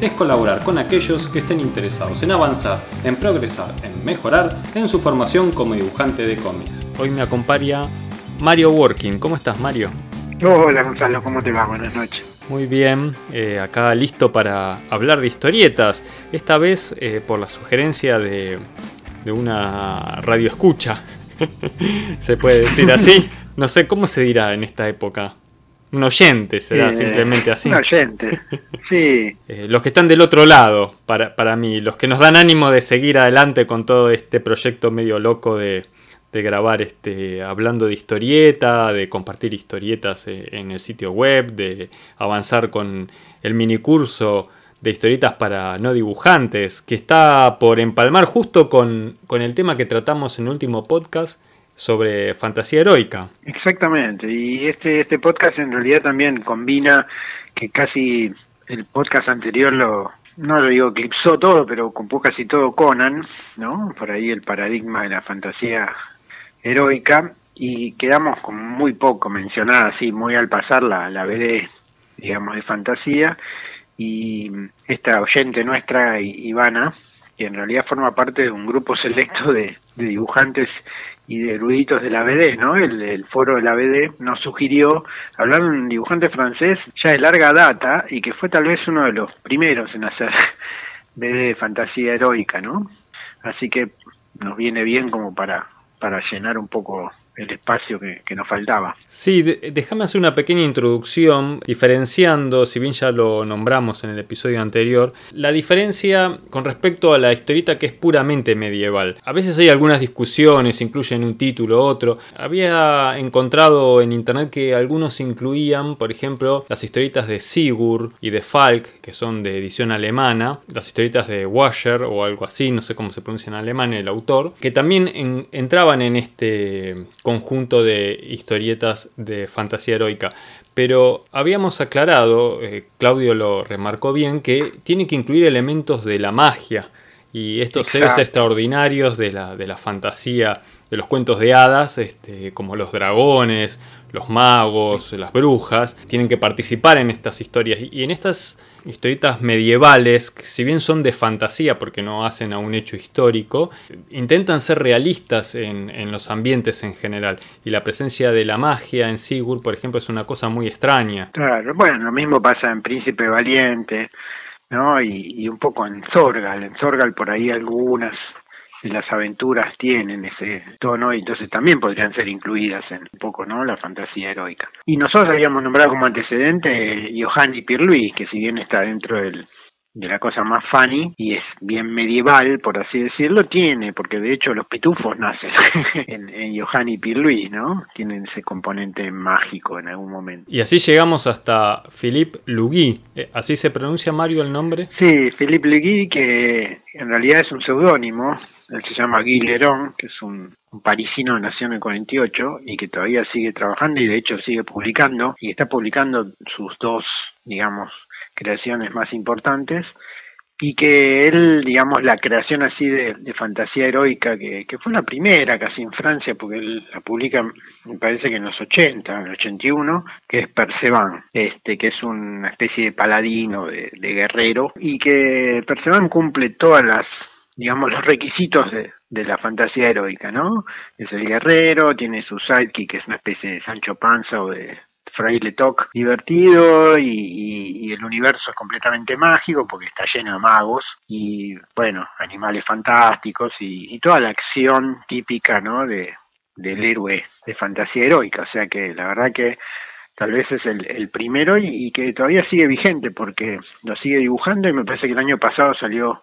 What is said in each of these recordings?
es colaborar con aquellos que estén interesados en avanzar, en progresar, en mejorar en su formación como dibujante de cómics. Hoy me acompaña Mario Working. ¿Cómo estás, Mario? Hola Gonzalo, ¿cómo te va? Buenas noches. Muy bien, eh, acá listo para hablar de historietas. Esta vez eh, por la sugerencia de, de una radio escucha. se puede decir así. No sé cómo se dirá en esta época. Un oyente será Eh, simplemente así. Un oyente, sí. Eh, los que están del otro lado, para, para mí, los que nos dan ánimo de seguir adelante con todo este proyecto medio loco de, de grabar este, hablando de historieta, de compartir historietas eh, en el sitio web, de avanzar con el minicurso de historietas para no dibujantes, que está por empalmar justo con, con el tema que tratamos en el último podcast sobre fantasía heroica. Exactamente, y este, este podcast en realidad también combina que casi el podcast anterior lo, no lo digo eclipsó todo, pero ocupó casi todo Conan, ¿no? Por ahí el paradigma de la fantasía heroica, y quedamos con muy poco mencionada, así, muy al pasar la, la BD, digamos, de fantasía, y esta oyente nuestra, Ivana, que en realidad forma parte de un grupo selecto de dibujantes y de eruditos de la BD, ¿no? El, el foro de la BD nos sugirió hablar de un dibujante francés ya de larga data y que fue tal vez uno de los primeros en hacer BD de fantasía heroica, ¿no? Así que nos viene bien como para, para llenar un poco el espacio que, que nos faltaba. Sí, déjame hacer una pequeña introducción diferenciando, si bien ya lo nombramos en el episodio anterior, la diferencia con respecto a la historieta que es puramente medieval. A veces hay algunas discusiones, incluyen un título u otro. Había encontrado en internet que algunos incluían, por ejemplo, las historietas de Sigurd y de Falk, que son de edición alemana, las historietas de Washer o algo así, no sé cómo se pronuncia en alemán el autor, que también en- entraban en este conjunto de historietas de fantasía heroica. Pero habíamos aclarado, eh, Claudio lo remarcó bien, que tiene que incluir elementos de la magia y estos seres extraordinarios de la, de la fantasía, de los cuentos de hadas, este, como los dragones, los magos, las brujas, tienen que participar en estas historias. Y en estas historietas medievales, que si bien son de fantasía porque no hacen a un hecho histórico, intentan ser realistas en, los ambientes en general. Y la presencia de la magia en Sigurd, por ejemplo, es una cosa muy extraña. Claro, bueno, lo mismo pasa en Príncipe Valiente, ¿no? Y, y un poco en Zorgal. En Zorgal por ahí algunas las aventuras tienen ese tono y entonces también podrían ser incluidas en un poco, ¿no? La fantasía heroica. Y nosotros habíamos nombrado como antecedente Johanny Pirluis, que si bien está dentro del de la cosa más funny y es bien medieval, por así decirlo, tiene, porque de hecho los pitufos nacen en, en Johanny Pirluis, ¿no? Tienen ese componente mágico en algún momento. Y así llegamos hasta Philippe Lugui. Eh, ¿Así se pronuncia Mario el nombre? Sí, Philippe Legui, que en realidad es un seudónimo, él se llama Guy Leron, que es un, parisino que nació en el 48 y que todavía sigue trabajando y de hecho sigue publicando y está publicando sus dos, digamos, creaciones más importantes y que él, digamos, la creación así de, fantasía heroica, que, que fue la primera casi en Francia, porque él la publica, me parece que en los 80, en el 81, que es Perceban, este, que es una especie de paladino, de, de guerrero, y que Perceban cumple todas las digamos, los requisitos de, de la fantasía heroica, ¿no? Es el guerrero, tiene su sidekick, que es una especie de Sancho Panza o de Fraile Toc divertido y, el universo es completamente mágico porque está lleno de magos y, bueno, animales fantásticos y, toda la acción típica, ¿no? De, del héroe de fantasía heroica. O sea que la verdad que tal vez es el, primero y, que todavía sigue vigente porque lo sigue dibujando y me parece que el año pasado salió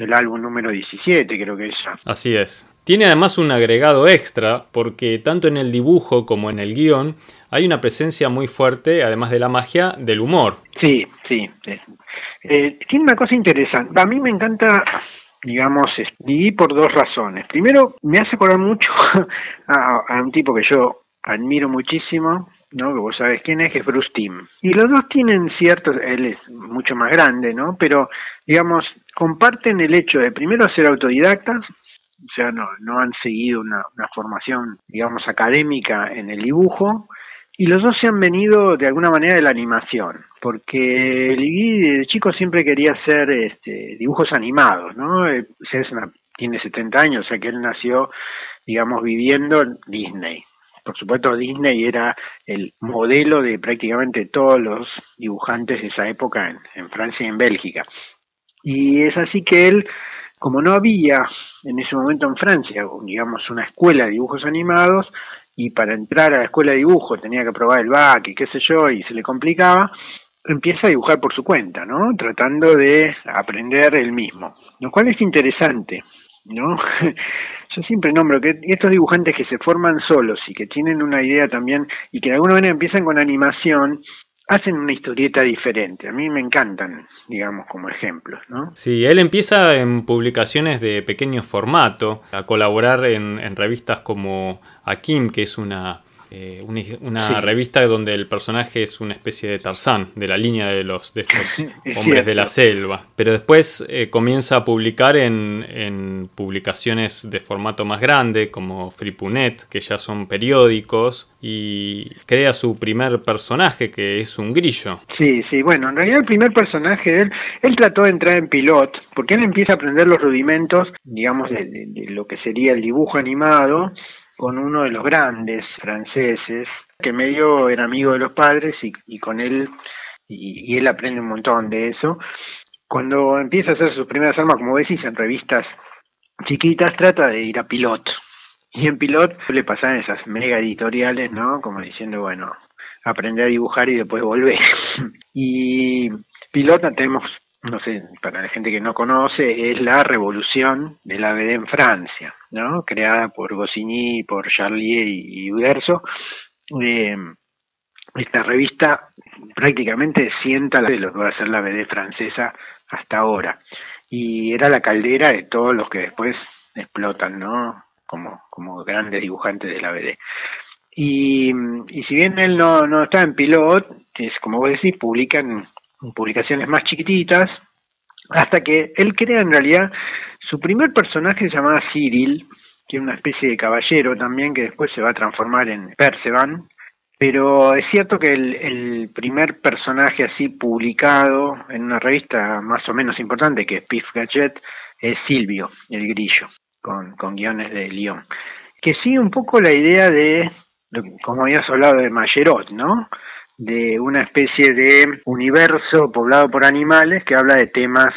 el álbum número 17, creo que es. Así es. Tiene además un agregado extra porque tanto en el dibujo como en el guion hay una presencia muy fuerte, además de la magia, del humor. Sí, sí. Eh, tiene una cosa interesante. A mí me encanta, digamos, dividir por dos razones. Primero, me hace acordar mucho a, un tipo que yo admiro muchísimo, ¿no? Que vos sabés quién es, que es Bruce Timm. Y los dos tienen ciertos, él es mucho más grande, ¿no? Pero, digamos, comparten el hecho de primero ser autodidactas, o sea, no, no han seguido una, formación, digamos, académica en el dibujo, y los dos se han venido de alguna manera de la animación, porque Ligui de chico siempre quería hacer este, dibujos animados, ¿no? Eh, tiene 70 años, o sea que él nació, digamos, viviendo en Disney. Por supuesto, Disney era el modelo de prácticamente todos los dibujantes de esa época en, Francia y en Bélgica. Y es así que él, como no había en ese momento en Francia, digamos, una escuela de dibujos animados, y para entrar a la escuela de dibujo tenía que probar el BAC y qué sé yo, y se le complicaba, empieza a dibujar por su cuenta, ¿no? Tratando de aprender él mismo, lo cual es interesante, ¿no? Yo siempre nombro que estos dibujantes que se forman solos y que tienen una idea también y que de alguna manera empiezan con animación, hacen una historieta diferente. A mí me encantan, digamos, como ejemplos, ¿no? Sí, él empieza en publicaciones de pequeño formato, a colaborar en, en revistas como Akim, que es una eh, una, revista donde el personaje es una especie de Tarzán, de la línea de los de estos hombres de la selva. Pero después eh, comienza a publicar en, publicaciones de formato más grande, como Fripunet, que ya son periódicos, y crea su primer personaje, que es un grillo. Sí, sí, bueno, en realidad el primer personaje de él, él trató de entrar en pilot, porque él empieza a aprender los rudimentos, digamos, de lo que sería el dibujo animado, con uno de los grandes franceses, que medio era amigo de los padres y, con él, y, él aprende un montón de eso. Cuando empieza a hacer sus primeras armas, como decís, en revistas chiquitas, trata de ir a Pilot. Y en Pilot le pasan esas mega editoriales, ¿no? Como diciendo, bueno, aprender a dibujar y después volver. y Pilot tenemos no sé, para la gente que no conoce, es la revolución de la BD en Francia, ¿no? Creada por Goscinny, por Charlier y Uderzo. Eh, esta revista prácticamente sienta de lo que va a ser la BD francesa hasta ahora. Y era la caldera de todos los que después explotan, ¿no? Como, como grandes dibujantes de la BD. Y, y si bien él no, no está en pilot, es como vos decís, publican publicaciones más chiquititas, hasta que él crea en realidad su primer personaje se llamaba Cyril, que es una especie de caballero también que después se va a transformar en Percevan, pero es cierto que el, primer personaje así publicado en una revista más o menos importante que es Pif Gadget es Silvio, el grillo, con, con guiones de Lyon, que sigue un poco la idea de, como habías hablado de Mayerot, ¿no? de una especie de universo poblado por animales que habla de temas,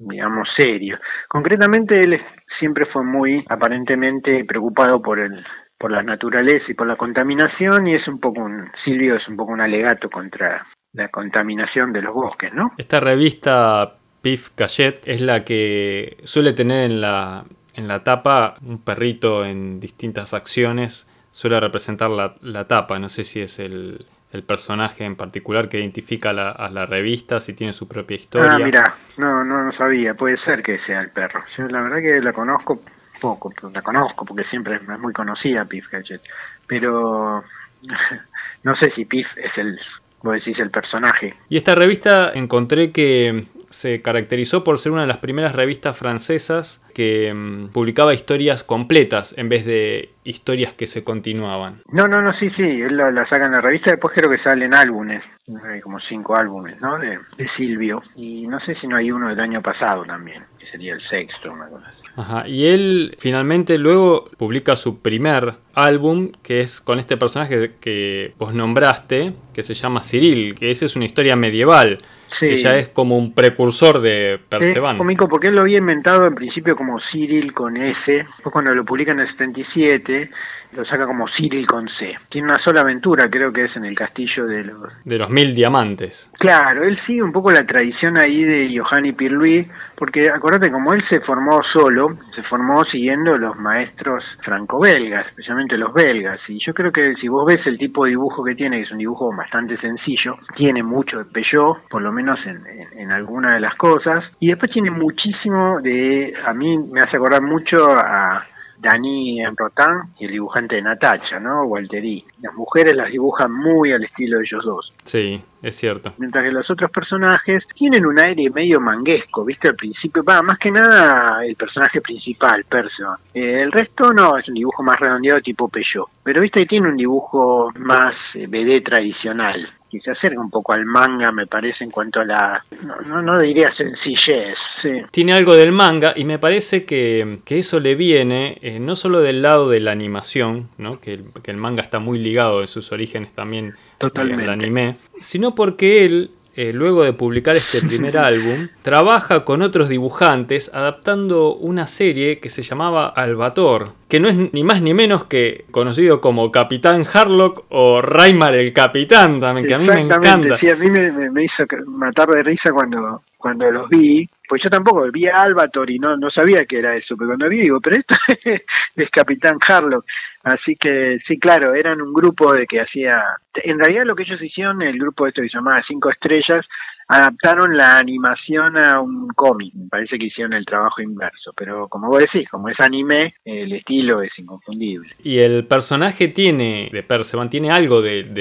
digamos, serios. Concretamente, él siempre fue muy aparentemente preocupado por el por la naturaleza y por la contaminación y es un poco un Silvio es un poco un alegato contra la contaminación de los bosques, ¿no? Esta revista Pif Cachet es la que suele tener en la en la tapa un perrito en distintas acciones, suele representar la, la tapa, no sé si es el el personaje en particular que identifica a la revista, si tiene su propia historia. Ah, mira, no, no, no sabía, puede ser que sea el perro. Yo la verdad que la conozco poco, la conozco porque siempre es muy conocida Piff Gadget, pero no sé si Piff es el, vos decís, el personaje. Y esta revista encontré que se caracterizó por ser una de las primeras revistas francesas que mm, publicaba historias completas en vez de historias que se continuaban. No, no, no, sí, sí, él la, saca en la revista, después creo que salen álbumes, hay como cinco álbumes, ¿no? De, Silvio, y no sé si no hay uno del año pasado también, que sería el sexto, una cosa así. Ajá, y él finalmente luego publica su primer álbum, que es con este personaje que vos nombraste, que se llama Cyril, que esa es una historia medieval que ya es como un precursor de Perceban. Es cómico porque él lo había inventado en principio como Cyril con S, después cuando lo publica en el 77, lo saca como Cyril con C. Tiene una sola aventura, creo que es en el castillo de los... De los mil diamantes. Claro, él sigue un poco la tradición ahí de Johanny Pierluis, porque acordate, como él se formó solo, se formó siguiendo los maestros franco-belgas, especialmente los belgas, y yo creo que si vos ves el tipo de dibujo que tiene, que es un dibujo bastante sencillo, tiene mucho de Peugeot, por lo menos en, en, alguna de las cosas, y después tiene muchísimo de, a mí me hace acordar mucho a Dani Rotan y el dibujante de Natacha, ¿no? Walteri. Las mujeres las dibujan muy al estilo de ellos dos. Sí, es cierto. Mientras que los otros personajes tienen un aire medio manguesco, ¿viste? Al principio, va, más que nada el personaje principal, Perso. Eh, el resto no, es un dibujo más redondeado tipo Peugeot. Pero, ¿viste? Tiene un dibujo más eh, BD tradicional que se acerca un poco al manga, me parece, en cuanto a la, no, no, diría sencillez. Tiene algo del manga y me parece que, eso le viene eh, no solo del lado de la animación, ¿no? que, el, que el manga está muy ligado en sus orígenes también al anime, sino porque él eh, luego de publicar este primer álbum, trabaja con otros dibujantes adaptando una serie que se llamaba Albator, que no es ni más ni menos que conocido como Capitán Harlock o Raimar el Capitán, también, que a mí me encanta. Sí, a mí me, hizo matar de risa cuando, cuando los vi, pues yo tampoco vi a Albator y no, no sabía que era eso, pero cuando vi digo, pero esto es Capitán Harlock. Así que sí, claro, eran un grupo de que hacía... En realidad lo que ellos hicieron, el grupo este que se llamaba Cinco Estrellas, adaptaron la animación a un cómic. Me parece que hicieron el trabajo inverso. Pero como vos decís, como es anime, el estilo es inconfundible. Y el personaje tiene, de Persevan, tiene algo del,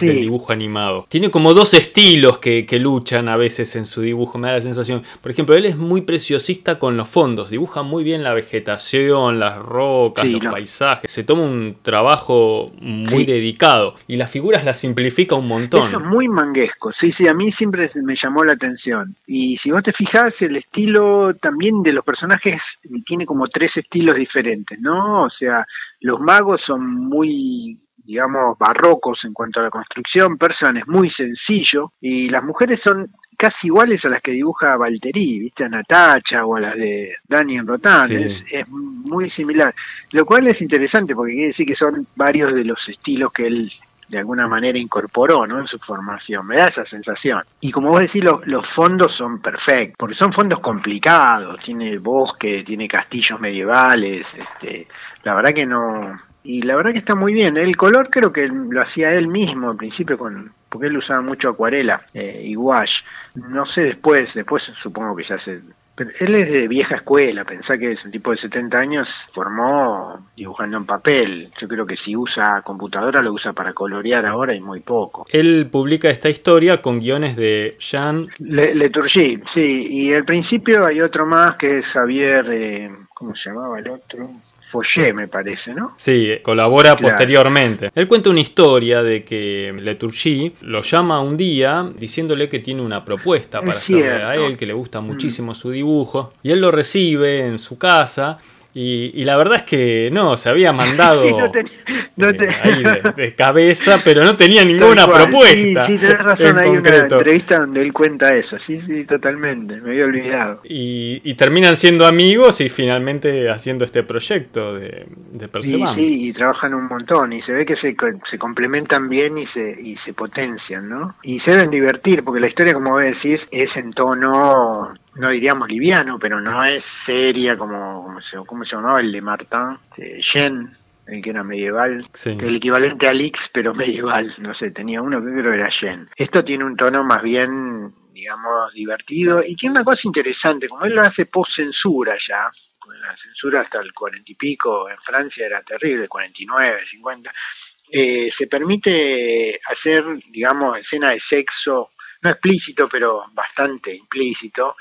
dibujo animado. Tiene como dos estilos que, luchan a veces en su dibujo, me da la sensación. Por ejemplo, él es muy preciosista con los fondos. Dibuja muy bien la vegetación, las rocas, los paisajes. Se toma un trabajo muy dedicado. Y las figuras las simplifica un montón. Eso es muy manguesco. Sí, sí, a mí siempre me llamó la atención. Y si vos te fijas, el estilo también de los personajes tiene como tres estilos diferentes, ¿no? O sea, los magos son muy digamos, barrocos en cuanto a la construcción, Persan es muy sencillo, y las mujeres son casi iguales a las que dibuja Valtteri, ¿viste? A Natacha o a las de Daniel Rotan, es, muy similar. Lo cual es interesante porque quiere decir que son varios de los estilos que él de alguna manera incorporó ¿no? en su formación, me da esa sensación. Y como vos decís, los, fondos son perfectos, porque son fondos complicados, tiene bosque, tiene castillos medievales, este, la verdad que no... Y la verdad que está muy bien. El color creo que lo hacía él mismo al principio, con, porque él usaba mucho acuarela eh, y wash. No sé después, después supongo que ya se él es de vieja escuela, pensá que es un tipo de 70 años, formó dibujando en papel. Yo creo que si usa computadora lo usa para colorear ahora y muy poco. Él publica esta historia con guiones de Jean Le Leturgy, sí, y al principio hay otro más que es Javier, eh, ¿cómo se llamaba el otro? Foyer, me parece, ¿no? Sí, colabora posteriormente. Él cuenta una historia de que Leturgy lo llama un día diciéndole que tiene una propuesta para hacerle a él, que le gusta muchísimo su dibujo, y él lo recibe en su casa y, la verdad es que no, se había mandado eh, de, cabeza, pero no tenía ninguna propuesta. Sí, sí, tenés razón, hay una entrevista donde él cuenta eso, sí, sí, totalmente, me había olvidado. Y, terminan siendo amigos y finalmente haciendo este proyecto de, de Sí, sí, y trabajan un montón y se ve que se, se complementan bien y se, y se potencian, ¿no? Y se deben divertir, porque la historia, como vos decís, es en tono no diríamos liviano, pero no es seria como, como se, ¿cómo se llamaba el de Martin? El que era medieval, el equivalente a Lix, pero medieval, no sé, tenía uno que creo era Yen. Esto tiene un tono más bien, digamos, divertido y tiene una cosa interesante, como él lo hace post-censura ya, la censura hasta el cuarenta y pico en Francia era terrible, 49, 50, eh, se permite hacer, digamos, escena de sexo, no explícito, pero bastante implícito,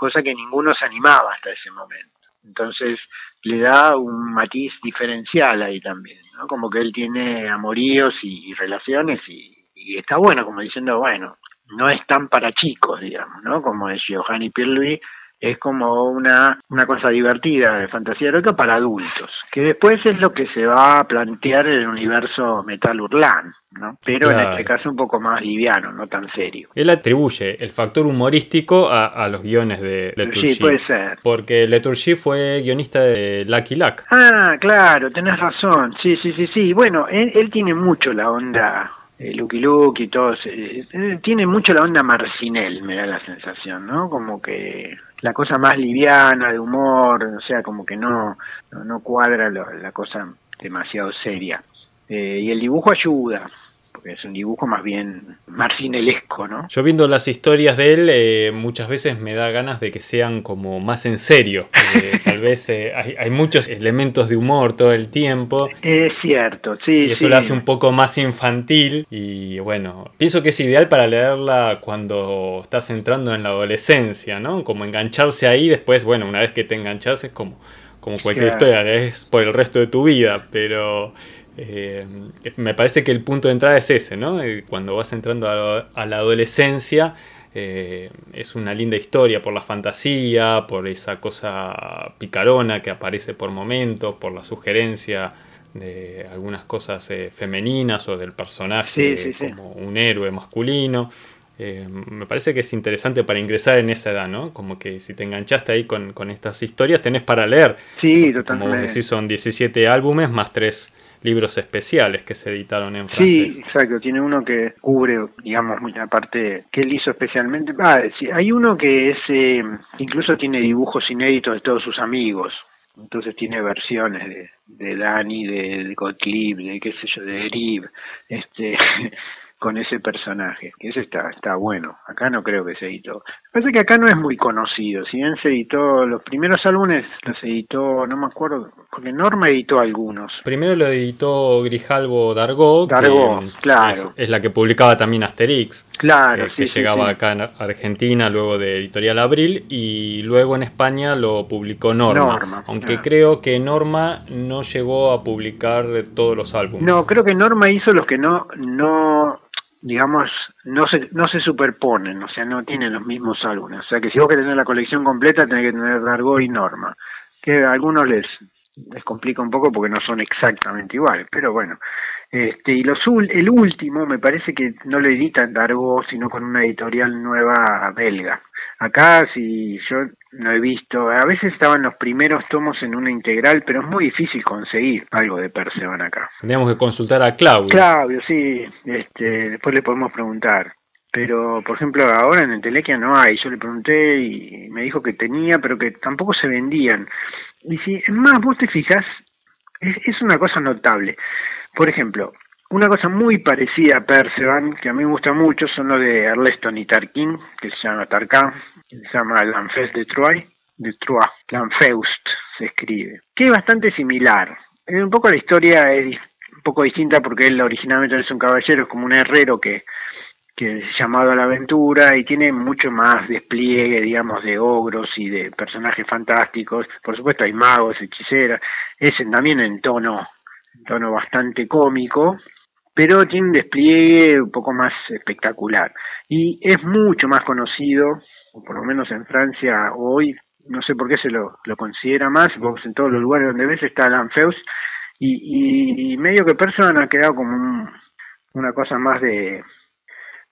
cosa que ninguno se animaba hasta ese momento. Entonces le da un matiz diferencial ahí también, ¿no? Como que él tiene amoríos y, relaciones y, está bueno, como diciendo, bueno, no es tan para chicos, digamos, ¿no? Como es Giovanni Pierluigi, es como una, una cosa divertida de fantasía heroica para adultos, que después es lo que se va a plantear en el universo Metal Urlan, ¿no? Pero en este caso un poco más liviano, no tan serio. Él atribuye el factor humorístico a, los guiones de Leturgy. Sí, puede ser. Porque Leturgy fue guionista de Lucky Luck. Ah, claro, tenés razón. Sí, sí, sí, sí. Bueno, él, él tiene mucho la onda eh, Lucky Luke y todo, eh, tiene mucho la onda Marcinel, me da la sensación, ¿no? Como que la cosa más liviana, de humor, o sea, como que no, no, cuadra la cosa demasiado seria. Eh, y el dibujo ayuda, porque es un dibujo más bien marcinelesco, ¿no? Yo viendo las historias de él, eh, muchas veces me da ganas de que sean como más en serio. Eh, tal vez eh, hay, muchos elementos de humor todo el tiempo. Es cierto, sí. Y eso lo hace un poco más infantil. Y bueno, pienso que es ideal para leerla cuando estás entrando en la adolescencia, ¿no? Como engancharse ahí, después, bueno, una vez que te enganchas es como, como cualquier historia, es por el resto de tu vida, pero eh, me parece que el punto de entrada es ese, ¿no? Eh, cuando vas entrando a, la adolescencia, eh, es una linda historia por la fantasía, por esa cosa picarona que aparece por momentos, por la sugerencia de algunas cosas femeninas o del personaje como un héroe masculino. me parece que es interesante para ingresar en esa edad, ¿no? Como que si te enganchaste ahí con, estas historias, tenés para leer. Sí, totalmente. Como decís, son 17 álbumes más 3 libros especiales que se editaron en francés. Sí, exacto. Tiene uno que cubre, digamos, mucha parte que él hizo especialmente. Ah, sí, hay uno que es, eh, incluso tiene dibujos inéditos de todos sus amigos. Entonces tiene versiones de, de Dani, de, de Gottlieb, de qué sé yo, de Eriv, este, con ese personaje, que ese está, está bueno, acá no creo que se editó. Parece que acá no es muy conocido, si bien se editó los primeros álbumes, los editó, no me acuerdo, porque Norma editó algunos. Primero lo editó Grijalvo Dargo, Dargo, claro. Es, la que publicaba también Asterix, claro, eh, que llegaba acá en Argentina luego de Editorial Abril y luego en España lo publicó Norma, aunque creo que Norma no llegó a publicar todos los álbumes. No, creo que Norma hizo los que no, no digamos, no se, no se superponen, o sea, no tienen los mismos álbumes. O sea, que si vos querés tener la colección completa, tenés que tener Dargo y Norma, que a algunos les, les complica un poco porque no son exactamente iguales, pero bueno. Este, y los, el último me parece que no lo editan Dargo, sino con una editorial nueva belga. Acá, si yo no he visto, a veces estaban los primeros tomos en una integral, pero es muy difícil conseguir algo de Persevan acá. Tendríamos que consultar a Claudio. Claudio, sí, este, después le podemos preguntar. Pero, por ejemplo, ahora en Entelequia no hay. Yo le pregunté y me dijo que tenía, pero que tampoco se vendían. Y si, es más, vos te fijas, es, es una cosa notable. Por ejemplo, una cosa muy parecida a Percevan, que a mí me gusta mucho, son los de Erleston y Tarkin, que se llama Tarkan, se llama L'Anfest de Troyes, de Troyes, L'Anfeust se escribe, que es bastante similar. Un poco la historia es un poco distinta porque él originalmente es un caballero, es como un herrero que, que es llamado a la aventura y tiene mucho más despliegue, digamos, de ogros y de personajes fantásticos. Por supuesto hay magos, hechiceras, es también en tono, en tono bastante cómico, pero tiene un despliegue un poco más espectacular y es mucho más conocido, o por lo menos en Francia hoy, no sé por qué se lo, considera más, porque en todos los lugares donde ves está Lanfeus y, y, medio que Person ha quedado como una cosa más de,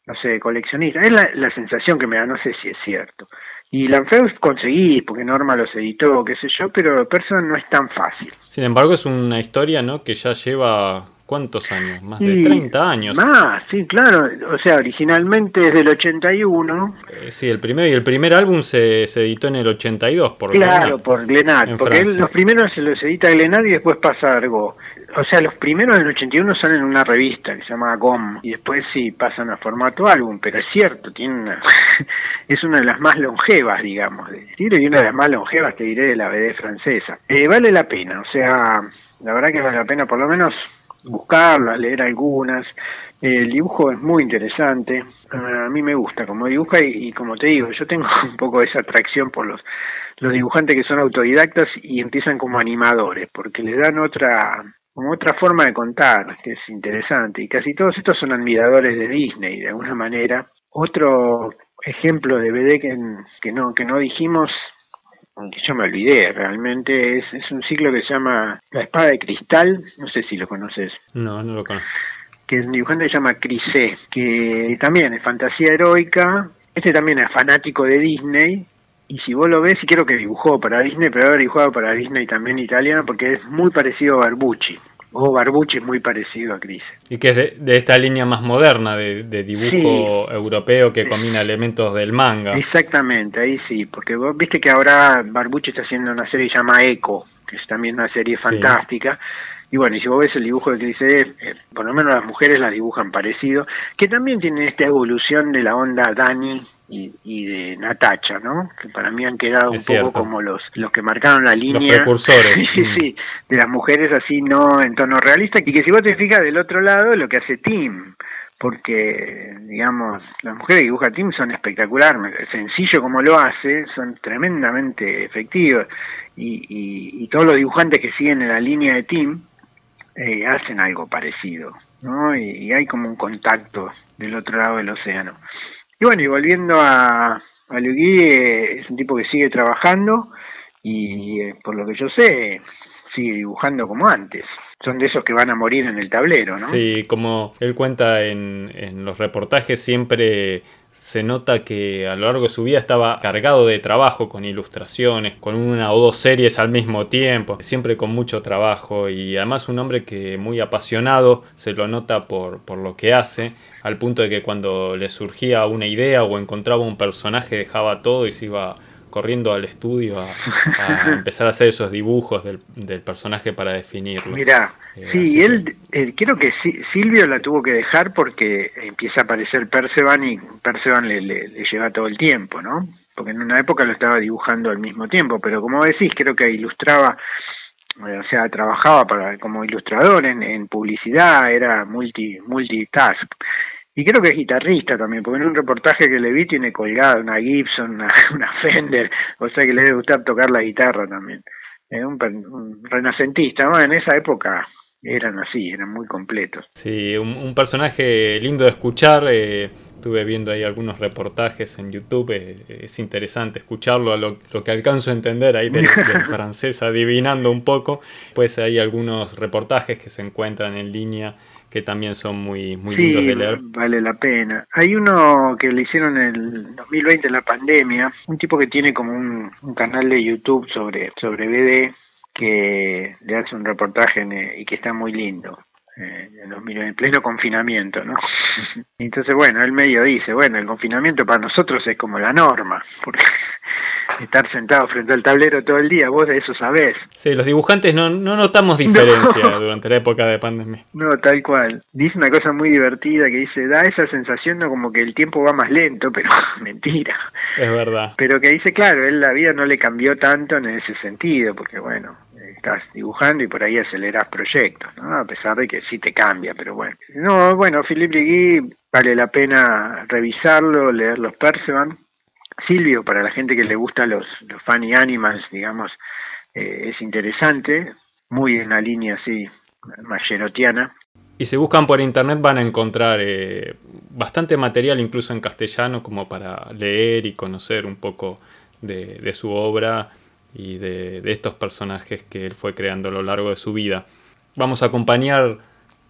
no sé, coleccionista. Es la, la, sensación que me da, no sé si es cierto. Y Lanfeus conseguí, porque Norma los editó, qué sé yo, pero Person no es tan fácil. Sin embargo, es una historia, ¿no? Que ya lleva ¿Cuántos años? Más de 30 años. Más, sí, claro. O sea, originalmente es del 81. Eh, sí, el primero y el primer álbum se, se editó en el 82 por Claro, por Glenat. Porque los primeros se los edita Glenat y después pasa algo. O sea, los primeros del 81 salen en una revista que se llama GOM y después sí pasan a formato álbum, pero es cierto, tiene es una de las más longevas, digamos, de estilo y una de las más longevas, te diré, de la BD francesa. Eh, vale la pena, o sea, la verdad que vale la pena por lo menos buscarlas, leer algunas. El dibujo es muy interesante, a mí me gusta como dibuja y, como te digo, yo tengo un poco esa atracción por los, los dibujantes que son autodidactas y empiezan como animadores, porque les dan otra como otra forma de contar, que es interesante, y casi todos estos son admiradores de Disney, de alguna manera. Otro ejemplo de BD que, que, no, que no dijimos yo me olvidé, realmente es, es un ciclo que se llama La Espada de Cristal, no sé si lo conoces. No, no lo conozco. Que es un dibujante que se llama Crisé, que también es fantasía heroica, este también es fanático de Disney, y si vos lo ves, y creo que dibujó para Disney, pero haber dibujado para Disney también italiano, porque es muy parecido a Barbucci. O Barbucci es muy parecido a Cris. Y que es de, esta línea más moderna de, dibujo europeo que combina elementos del manga. Exactamente, ahí sí, porque vos viste que ahora Barbucci está haciendo una serie llamada Echo, que es también una serie fantástica. Y bueno, y si vos ves el dibujo de Cris, eh, por lo menos las mujeres las dibujan parecido, que también tiene esta evolución de la onda Dani y, de Natacha, ¿no? Que para mí han quedado un poco como los, los que marcaron la línea. Los precursores. sí, sí, de las mujeres así no en tono realista. Y que si vos te fijas del otro lado, lo que hace Tim. Porque, digamos, las mujeres que dibuja Tim son espectaculares. Sencillo como lo hace, son tremendamente efectivos. Y, y, y todos los dibujantes que siguen en la línea de Tim eh, hacen algo parecido. ¿no? Y, y hay como un contacto del otro lado del océano. Y bueno, y volviendo a, a eh, es un tipo que sigue trabajando y eh, por lo que yo sé, sigue dibujando como antes. Son de esos que van a morir en el tablero, ¿no? Sí, como él cuenta en, en los reportajes, siempre se nota que a lo largo de su vida estaba cargado de trabajo, con ilustraciones, con una o dos series al mismo tiempo, siempre con mucho trabajo. Y además un hombre que muy apasionado se lo nota por, por lo que hace, al punto de que cuando le surgía una idea o encontraba un personaje dejaba todo y se iba corriendo al estudio a, empezar a hacer esos dibujos del, personaje para definirlo. Mira, eh, sí, él, eh, creo que Silvio la tuvo que dejar porque empieza a aparecer Perceban y Perceban le, le, lleva todo el tiempo, ¿no? Porque en una época lo estaba dibujando al mismo tiempo, pero como decís, creo que ilustraba eh, o sea, trabajaba para, como ilustrador en, en publicidad, era multi, multitask. Y creo que es guitarrista también, porque en un reportaje que le vi tiene colgada una Gibson, una, Fender, o sea que le debe gustar tocar la guitarra también. Es un, renacentista, en esa época eran así, eran muy completos. Sí, un, personaje lindo de escuchar. Eh, estuve viendo ahí algunos reportajes en YouTube. Eh, es interesante escucharlo, a lo, que alcanzo a entender ahí del, del, francés, adivinando un poco. Pues hay algunos reportajes que se encuentran en línea que también son muy, muy lindos de leer. Vale la pena. Hay uno que le hicieron en el 2020, en la pandemia, un tipo que tiene como un, canal de YouTube sobre, sobre BD que le hace un reportaje y que está muy lindo. Eh, en, en pleno confinamiento, ¿no? Entonces, bueno, él medio dice, bueno, el confinamiento para nosotros es como la norma, porque estar sentado frente al tablero todo el día, vos de eso sabés. Sí, los dibujantes no, no notamos diferencia durante la época de pandemia. No, tal cual. Dice una cosa muy divertida que dice, da esa sensación ¿no? como que el tiempo va más lento, pero mentira. Es verdad. Pero que dice, claro, él la vida no le cambió tanto en ese sentido, porque bueno, estás dibujando y por ahí aceleras proyectos, ¿no? A pesar de que sí te cambia, pero bueno. No, bueno, Philippe Legui vale la pena revisarlo, leer los Persevan Silvio, para la gente que le gusta los, los funny animals, digamos, eh, es interesante, muy en la línea así, mayerotiana. Y si buscan por internet van a encontrar eh, bastante material, incluso en castellano, como para leer y conocer un poco de, su obra y de, estos personajes que él fue creando a lo largo de su vida. Vamos a acompañar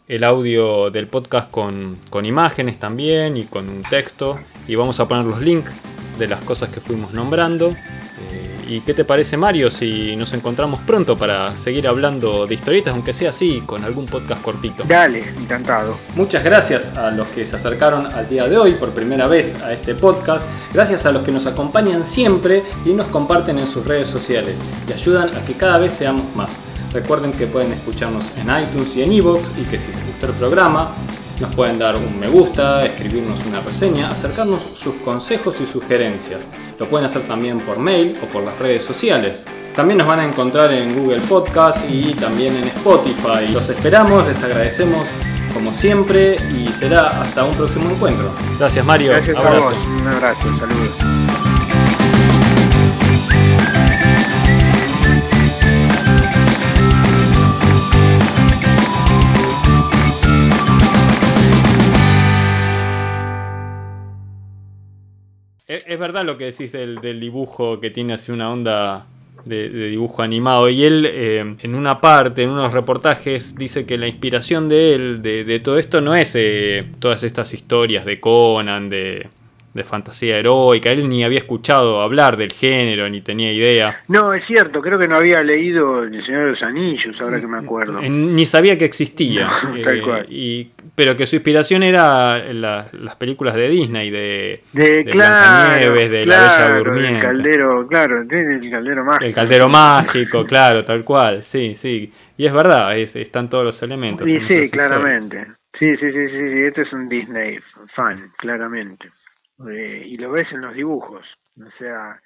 el audio del podcast con, con imágenes también y con un texto y vamos a poner los links de las cosas que fuimos nombrando. Eh, ¿Y qué te parece Mario si nos encontramos pronto para seguir hablando de historietas, aunque sea así, con algún podcast cortito? Dale, encantado. Muchas gracias a los que se acercaron al día de hoy por primera vez a este podcast. Gracias a los que nos acompañan siempre y nos comparten en sus redes sociales y ayudan a que cada vez seamos más. Recuerden que pueden escucharnos en iTunes y en Evox y que si les gustó el programa nos pueden dar un me gusta, escribirnos una reseña, acercarnos sus consejos y sugerencias. Lo pueden hacer también por mail o por las redes sociales. También nos van a encontrar en Google Podcast y también en Spotify. Los esperamos, les agradecemos como siempre y será hasta un próximo encuentro. Gracias Mario. Gracias abrazo. Un abrazo, saludos. Es, verdad lo que decís del, dibujo que tiene así una onda de, dibujo animado. Y él, eh, en una parte, en unos reportajes, dice que la inspiración de él, de, de todo esto, no es eh, todas estas historias de Conan, de, de fantasía heroica. Él ni había escuchado hablar del género, ni tenía idea. No, es cierto, creo que no había leído El Señor de los Anillos, ahora que me acuerdo. Ni sabía que existía. tal cual. Y, pero que su inspiración era las películas de Disney, de, de, de claro, de La Bella Durmiente. El caldero, claro, el caldero mágico. El caldero mágico, claro, tal cual, sí, sí. Y es verdad, están todos los elementos. Sí, sí, claramente. Sí, sí, sí, sí, sí, este es un Disney fan, claramente. Eh, y lo ves en los dibujos. O sea,